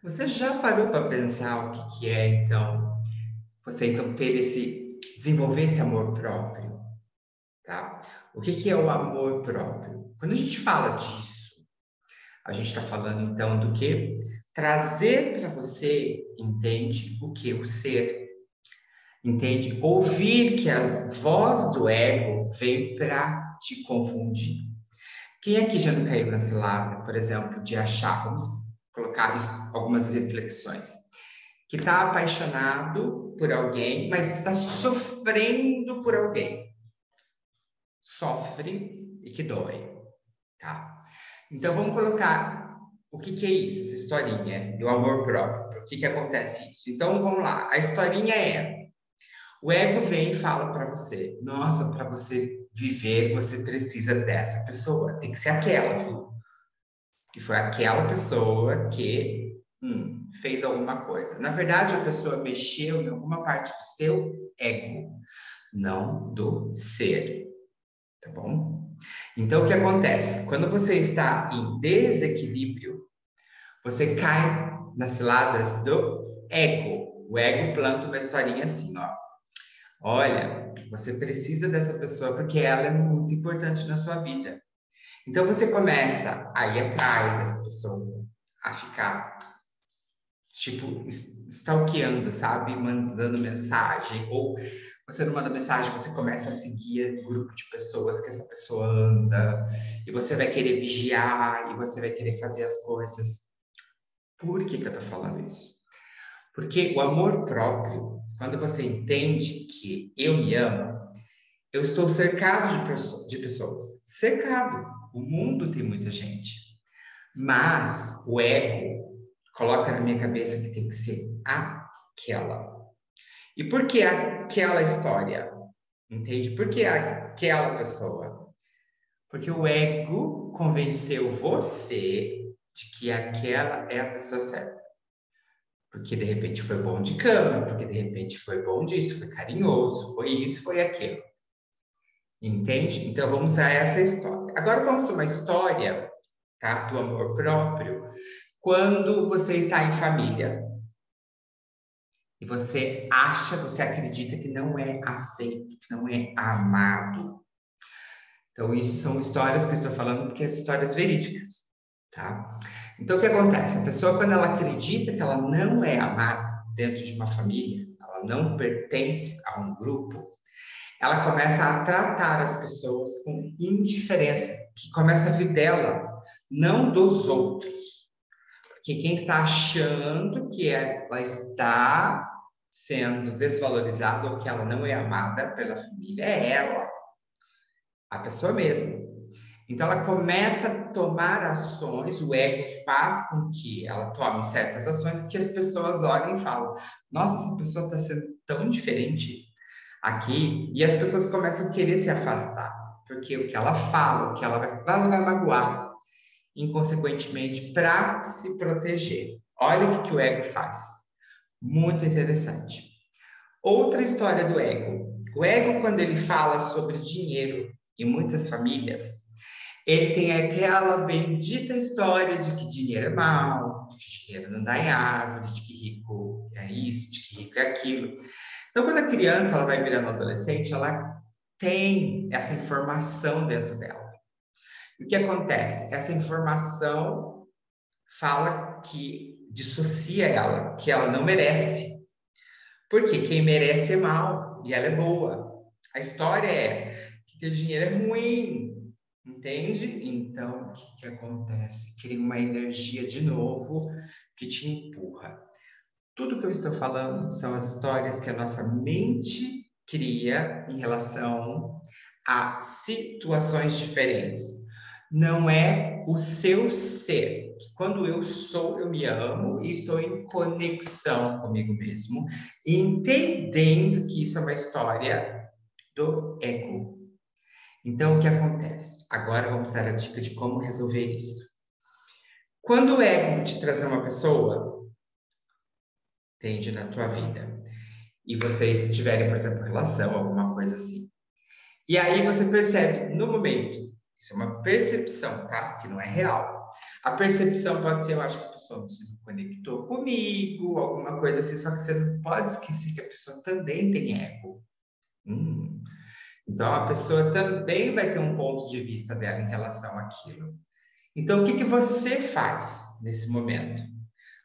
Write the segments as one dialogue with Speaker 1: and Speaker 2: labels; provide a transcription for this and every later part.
Speaker 1: Você já parou para pensar o que, que é, então, você então ter esse, desenvolver esse amor próprio, tá? O que, que é o amor próprio? Quando a gente fala disso, a gente está falando então do que? Trazer para você, entende, o que? O ser. Entende? Ouvir que a voz do ego vem para te confundir. Quem aqui já não caiu na cilada, por exemplo, de achar, vamos colocar algumas reflexões, que está apaixonado por alguém, mas está sofrendo por alguém. Sofre e que dói, tá? Então vamos colocar o que, que é isso, essa historinha do amor próprio. O que, que acontece isso? Então vamos lá. A historinha é: o ego vem e fala para você, nossa, para você viver, você precisa dessa pessoa. Tem que ser aquela, viu? Que foi aquela pessoa que hum, fez alguma coisa. Na verdade, a pessoa mexeu em alguma parte do seu ego, não do ser. Tá bom? Então, o que acontece? Quando você está em desequilíbrio, você cai nas ciladas do ego. O ego planta uma historinha assim, ó. Olha, você precisa dessa pessoa porque ela é muito importante na sua vida. Então você começa a ir atrás dessa pessoa, a ficar tipo stalkeando, sabe, mandando mensagem ou você não manda mensagem, você começa a seguir grupo de pessoas que essa pessoa anda, e você vai querer vigiar, e você vai querer fazer as coisas. Por que, que eu tô falando isso? Porque o amor próprio, quando você entende que eu me amo, eu estou cercado de, de pessoas. Cercado. O mundo tem muita gente. Mas o ego coloca na minha cabeça que tem que ser aquela. E por que aquela história? Entende? Por que aquela pessoa? Porque o ego convenceu você de que aquela é a pessoa certa. Porque de repente foi bom de cama, porque de repente foi bom disso, foi carinhoso, foi isso, foi aquilo. Entende? Então vamos usar essa história. Agora vamos a uma história tá, do amor próprio quando você está em família e você acha, você acredita que não é aceito, que não é amado. Então, isso são histórias que eu estou falando porque são histórias verídicas, tá? Então, o que acontece? A pessoa, quando ela acredita que ela não é amada dentro de uma família, ela não pertence a um grupo, ela começa a tratar as pessoas com indiferença, que começa a vir dela, não dos outros. Porque quem está achando que ela está sendo desvalorizada ou que ela não é amada pela família é ela, a pessoa mesma. Então ela começa a tomar ações, o ego faz com que ela tome certas ações que as pessoas olhem e falam: Nossa, essa pessoa está sendo tão diferente aqui, e as pessoas começam a querer se afastar, porque o que ela fala, o que ela vai, ela vai magoar, inconsequentemente, para se proteger. Olha o que, que o ego faz. Muito interessante. Outra história do ego. O ego, quando ele fala sobre dinheiro em muitas famílias, ele tem aquela bendita história de que dinheiro é mal, de que dinheiro não dá em árvore, de que rico é isso, de que rico é aquilo. Então, quando a criança ela vai virando adolescente, ela tem essa informação dentro dela. O que acontece? Essa informação fala que dissocia ela, que ela não merece. Porque quem merece é mal e ela é boa. A história é que ter dinheiro é ruim, entende? Então, o que, que acontece? Cria uma energia de novo que te empurra. Tudo que eu estou falando são as histórias que a nossa mente cria em relação a situações diferentes não é o seu ser. Quando eu sou, eu me amo e estou em conexão comigo mesmo, entendendo que isso é uma história do ego. Então, o que acontece? Agora vamos dar a dica de como resolver isso. Quando o ego te trazer uma pessoa, tende na tua vida, e vocês tiverem, por exemplo, relação, alguma coisa assim, e aí você percebe no momento isso é uma percepção, tá? Que não é real. A percepção pode ser, eu acho que a pessoa sono se conectou comigo, alguma coisa assim, só que você não pode esquecer que a pessoa também tem ego. Hum. Então, a pessoa também vai ter um ponto de vista dela em relação àquilo. Então, o que, que você faz nesse momento?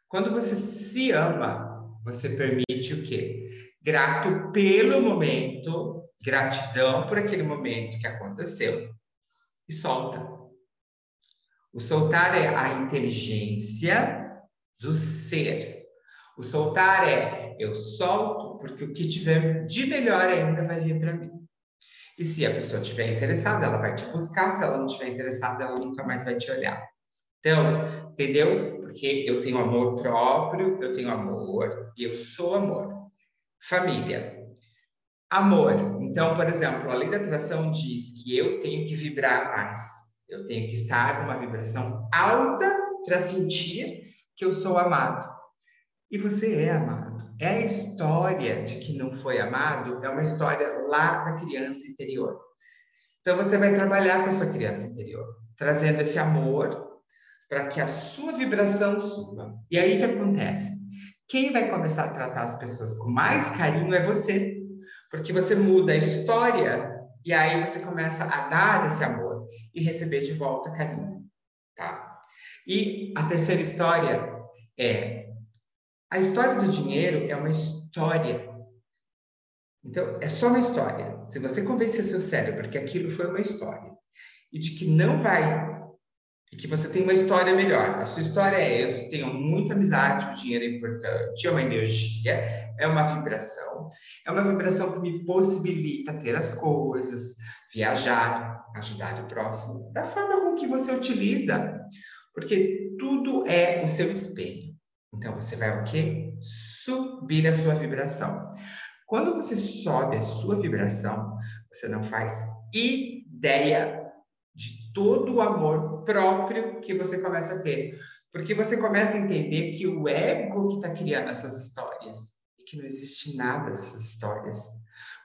Speaker 1: Quando você se ama, você permite o quê? Grato pelo momento, gratidão por aquele momento que aconteceu e solta. O soltar é a inteligência do ser. O soltar é eu solto porque o que tiver de melhor ainda vai vir para mim. E se a pessoa estiver interessada, ela vai te buscar. Se ela não estiver interessada, ela nunca mais vai te olhar. Então, entendeu? Porque eu tenho amor próprio, eu tenho amor e eu sou amor. Família. Amor. Então, por exemplo, a lei da atração diz que eu tenho que vibrar mais. Eu tenho que estar numa vibração alta para sentir que eu sou amado. E você é amado. É a história de que não foi amado, é uma história lá da criança interior. Então você vai trabalhar com a sua criança interior, trazendo esse amor para que a sua vibração suba. E aí o que acontece? Quem vai começar a tratar as pessoas com mais carinho é você, porque você muda a história e aí você começa a dar esse amor e receber de volta carinho, tá? E a terceira história é a história do dinheiro é uma história. Então, é só uma história. Se você convencer seu cérebro que aquilo foi uma história e de que não vai e que você tem uma história melhor. A sua história é: eu tenho muita amizade, o dinheiro é importante, é uma energia, é uma vibração, é uma vibração que me possibilita ter as coisas, viajar, ajudar o próximo, da forma com que você utiliza, porque tudo é o seu espelho. Então você vai o quê? Subir a sua vibração. Quando você sobe a sua vibração, você não faz ideia todo o amor próprio que você começa a ter. Porque você começa a entender que o ego que está criando essas histórias e que não existe nada dessas histórias.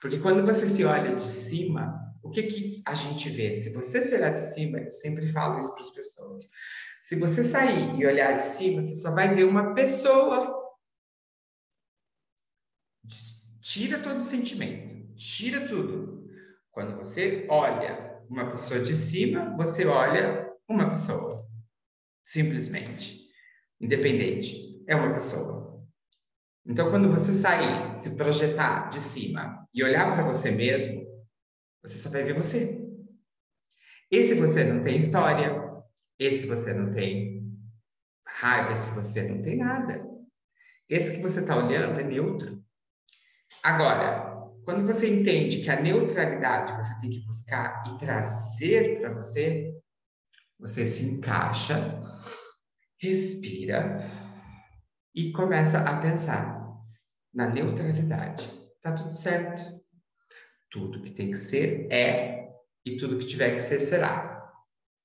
Speaker 1: Porque quando você se olha de cima, o que, que a gente vê? Se você se olhar de cima, eu sempre falo isso para as pessoas. Se você sair e olhar de cima, você só vai ver uma pessoa. Tira todo o sentimento, tira tudo. Quando você olha uma pessoa de cima, você olha uma pessoa. Simplesmente. Independente. É uma pessoa. Então, quando você sair, se projetar de cima e olhar para você mesmo, você só vai ver você. Esse você não tem história, esse você não tem raiva, esse você não tem nada. Esse que você está olhando é neutro. Agora, quando você entende que a neutralidade você tem que buscar e trazer para você, você se encaixa, respira e começa a pensar na neutralidade. Tá tudo certo. Tudo que tem que ser é e tudo que tiver que ser será.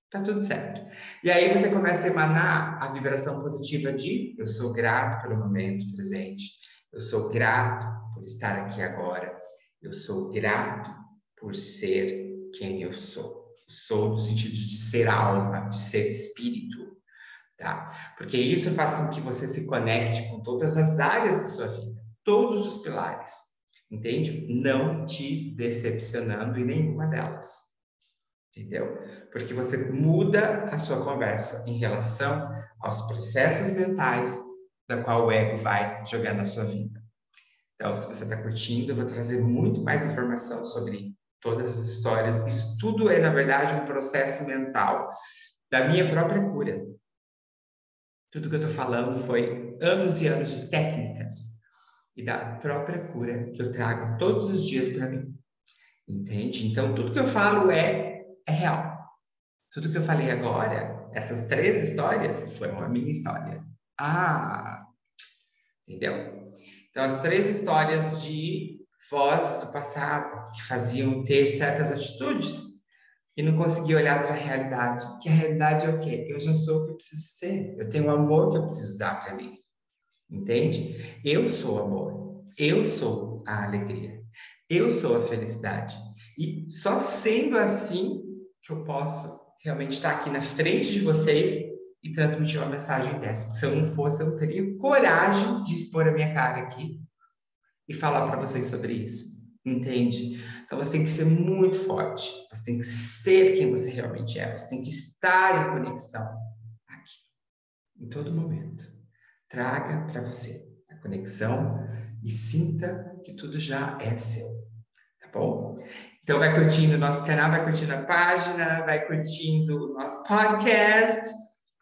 Speaker 1: Tá tudo certo. E aí você começa a emanar a vibração positiva de eu sou grato pelo momento presente. Eu sou grato por estar aqui agora. Eu sou grato por ser quem eu sou. Sou no sentido de ser alma, de ser espírito, tá? Porque isso faz com que você se conecte com todas as áreas da sua vida, todos os pilares, entende? Não te decepcionando em nenhuma delas. Entendeu? Porque você muda a sua conversa em relação aos processos mentais da qual o ego vai jogar na sua vida. Então, se você está curtindo, eu vou trazer muito mais informação sobre todas as histórias. Isso tudo é, na verdade, um processo mental da minha própria cura. Tudo que eu estou falando foi anos e anos de técnicas e da própria cura que eu trago todos os dias para mim. Entende? Então, tudo que eu falo é, é real. Tudo que eu falei agora, essas três histórias, foram a minha história. Ah, entendeu? Então, as três histórias de vozes do passado que faziam ter certas atitudes e não conseguia olhar para a realidade. Que a realidade é o quê? Eu já sou o que eu preciso ser. Eu tenho o amor que eu preciso dar para mim. Entende? Eu sou amor. Eu sou a alegria. Eu sou a felicidade. E só sendo assim que eu posso realmente estar aqui na frente de vocês e transmitir uma mensagem dessa. Se eu não fosse, eu não teria coragem de expor a minha cara aqui e falar para vocês sobre isso. Entende? Então você tem que ser muito forte. Você tem que ser quem você realmente é. Você tem que estar em conexão aqui, em todo momento. Traga para você a conexão e sinta que tudo já é seu. Tá bom? Então vai curtindo o nosso canal, vai curtindo a página, vai curtindo o nosso podcast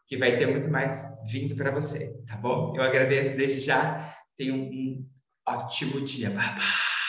Speaker 1: que vai ter muito mais vindo para você, tá bom? Eu agradeço desde já. Tenha um ótimo dia. Bye, bye.